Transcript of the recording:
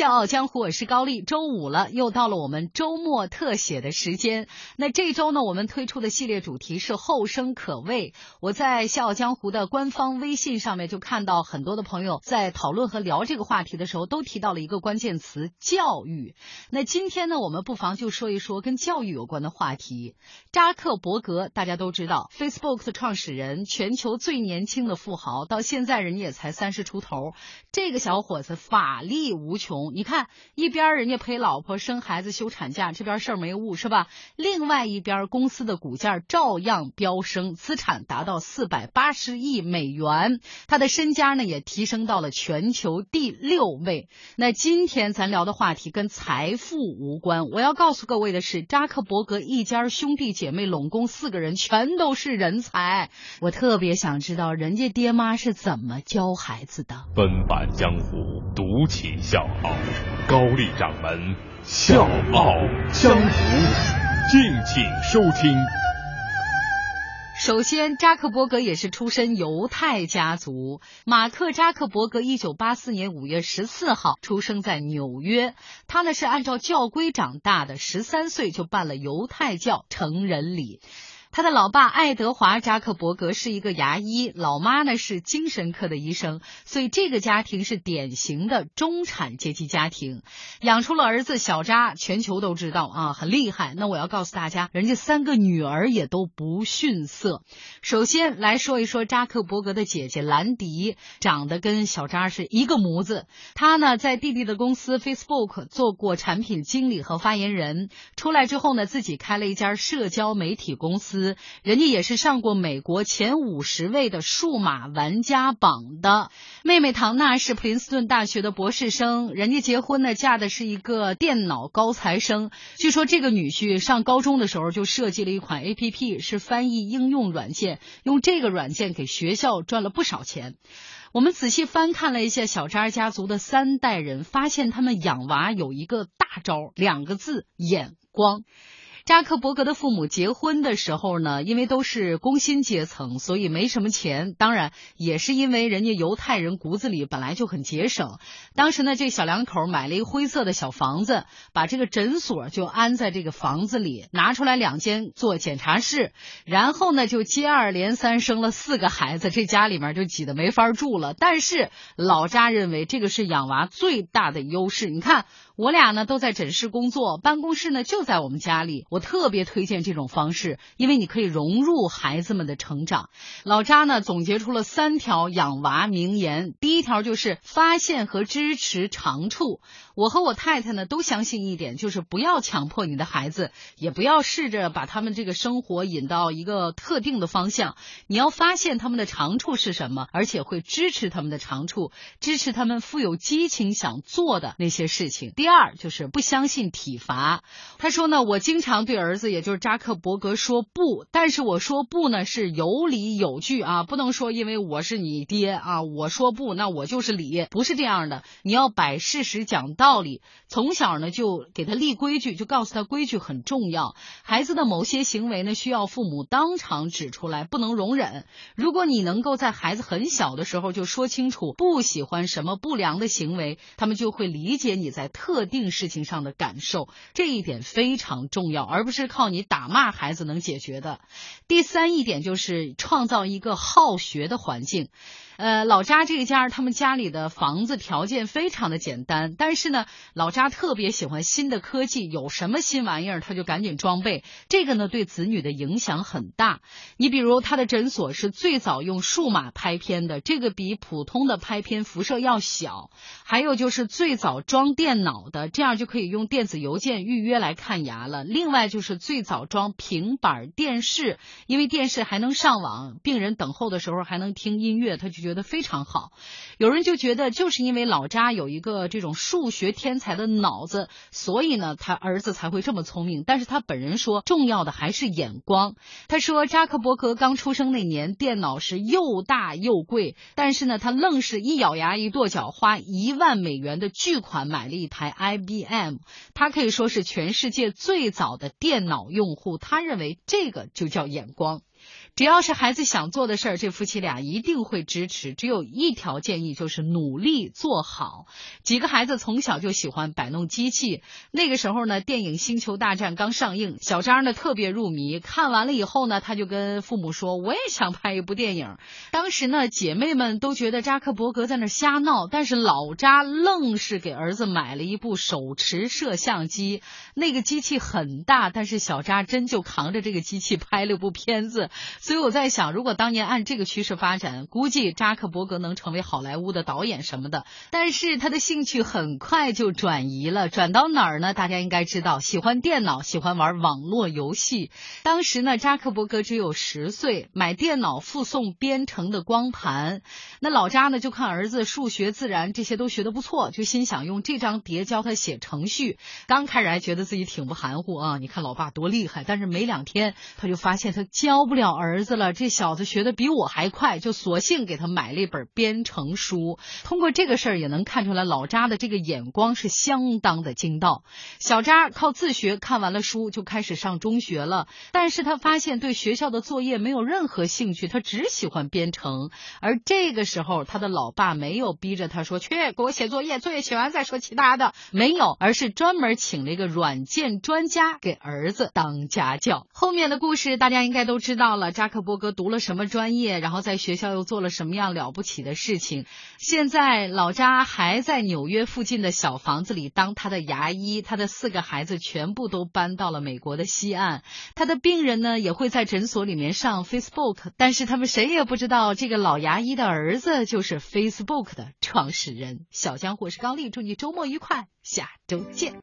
笑傲江湖，我是高丽。周五了，又到了我们周末特写的时间。那这周呢，我们推出的系列主题是后生可畏。我在笑傲江湖的官方微信上面就看到很多的朋友在讨论和聊这个话题的时候，都提到了一个关键词——教育。那今天呢，我们不妨就说一说跟教育有关的话题。扎克伯格大家都知道，Facebook 的创始人，全球最年轻的富豪，到现在人家也才三十出头。这个小伙子法力无穷，你看一边人家陪老婆生孩子休产假，这边事儿没误是吧？另外一边公司的股价照样飙升，资产达到四百八十亿美元，他的身家呢也提升到了全球第六位。那今天咱聊的话题跟财富无关，我要告诉各位的是，扎克伯格一家兄弟姐妹拢共四个人全都是人才，我特别想知道人家爹妈是怎么教孩子的。奔返江湖，独起笑傲，高丽掌门笑傲江湖，敬请收听。首先，扎克伯格也是出身犹太家族。马克·扎克伯格一九八四年五月十四号出生在纽约，他呢是按照教规长大的，十三岁就办了犹太教成人礼。他的老爸爱德华·扎克伯格是一个牙医，老妈呢是精神科的医生，所以这个家庭是典型的中产阶级家庭，养出了儿子小扎，全球都知道啊，很厉害。那我要告诉大家，人家三个女儿也都不逊色。首先来说一说扎克伯格的姐姐兰迪，长得跟小扎是一个模子。她呢在弟弟的公司 Facebook 做过产品经理和发言人，出来之后呢自己开了一家社交媒体公司。人家也是上过美国前五十位的数码玩家榜的。妹妹唐娜是普林斯顿大学的博士生，人家结婚呢，嫁的是一个电脑高材生。据说这个女婿上高中的时候就设计了一款 A P P，是翻译应用软件，用这个软件给学校赚了不少钱。我们仔细翻看了一下小扎家族的三代人，发现他们养娃有一个大招，两个字：眼光。扎克伯格的父母结婚的时候呢，因为都是工薪阶层，所以没什么钱。当然，也是因为人家犹太人骨子里本来就很节省。当时呢，这小两口买了一个灰色的小房子，把这个诊所就安在这个房子里，拿出来两间做检查室，然后呢，就接二连三生了四个孩子，这家里面就挤得没法住了。但是老扎认为这个是养娃最大的优势。你看，我俩呢都在诊室工作，办公室呢就在我们家里，我。特别推荐这种方式，因为你可以融入孩子们的成长。老扎呢总结出了三条养娃名言，第一条就是发现和支持长处。我和我太太呢都相信一点，就是不要强迫你的孩子，也不要试着把他们这个生活引到一个特定的方向。你要发现他们的长处是什么，而且会支持他们的长处，支持他们富有激情想做的那些事情。第二就是不相信体罚。他说呢，我经常。对儿子，也就是扎克伯格说不，但是我说不呢是有理有据啊，不能说因为我是你爹啊，我说不那我就是理，不是这样的。你要摆事实讲道理，从小呢就给他立规矩，就告诉他规矩很重要。孩子的某些行为呢需要父母当场指出来，不能容忍。如果你能够在孩子很小的时候就说清楚不喜欢什么不良的行为，他们就会理解你在特定事情上的感受，这一点非常重要。而不是靠你打骂孩子能解决的。第三一点就是创造一个好学的环境。呃，老扎这一家，他们家里的房子条件非常的简单，但是呢，老扎特别喜欢新的科技，有什么新玩意儿他就赶紧装备。这个呢，对子女的影响很大。你比如他的诊所是最早用数码拍片的，这个比普通的拍片辐射要小。还有就是最早装电脑的，这样就可以用电子邮件预约来看牙了。另外那就是最早装平板电视，因为电视还能上网，病人等候的时候还能听音乐，他就。觉得非常好，有人就觉得就是因为老扎有一个这种数学天才的脑子，所以呢，他儿子才会这么聪明。但是他本人说，重要的还是眼光。他说，扎克伯格刚出生那年，电脑是又大又贵，但是呢，他愣是一咬牙一跺脚，花一万美元的巨款买了一台 IBM。他可以说是全世界最早的电脑用户。他认为这个就叫眼光。只要是孩子想做的事儿，这夫妻俩一定会支持。只有一条建议，就是努力做好。几个孩子从小就喜欢摆弄机器，那个时候呢，电影《星球大战》刚上映，小张呢特别入迷。看完了以后呢，他就跟父母说：“我也想拍一部电影。”当时呢，姐妹们都觉得扎克伯格在那瞎闹，但是老扎愣是给儿子买了一部手持摄像机。那个机器很大，但是小扎真就扛着这个机器拍了部片子。所以我在想，如果当年按这个趋势发展，估计扎克伯格能成为好莱坞的导演什么的。但是他的兴趣很快就转移了，转到哪儿呢？大家应该知道，喜欢电脑，喜欢玩网络游戏。当时呢，扎克伯格只有十岁，买电脑附送编程的光盘。那老扎呢，就看儿子数学、自然这些都学得不错，就心想用这张碟教他写程序。刚开始还觉得自己挺不含糊啊，你看老爸多厉害。但是没两天，他就发现他教不了儿。子了，这小子学的比我还快，就索性给他买了一本编程书。通过这个事儿也能看出来，老扎的这个眼光是相当的精到。小扎靠自学看完了书，就开始上中学了。但是他发现对学校的作业没有任何兴趣，他只喜欢编程。而这个时候，他的老爸没有逼着他说去给我写作业，作业写完再说其他的，没有，而是专门请了一个软件专家给儿子当家教。后面的故事大家应该都知道到了，扎。克伯格读了什么专业？然后在学校又做了什么样了不起的事情？现在老扎还在纽约附近的小房子里当他的牙医，他的四个孩子全部都搬到了美国的西岸。他的病人呢也会在诊所里面上 Facebook，但是他们谁也不知道这个老牙医的儿子就是 Facebook 的创始人。小江，我是高丽，祝你周末愉快，下周见。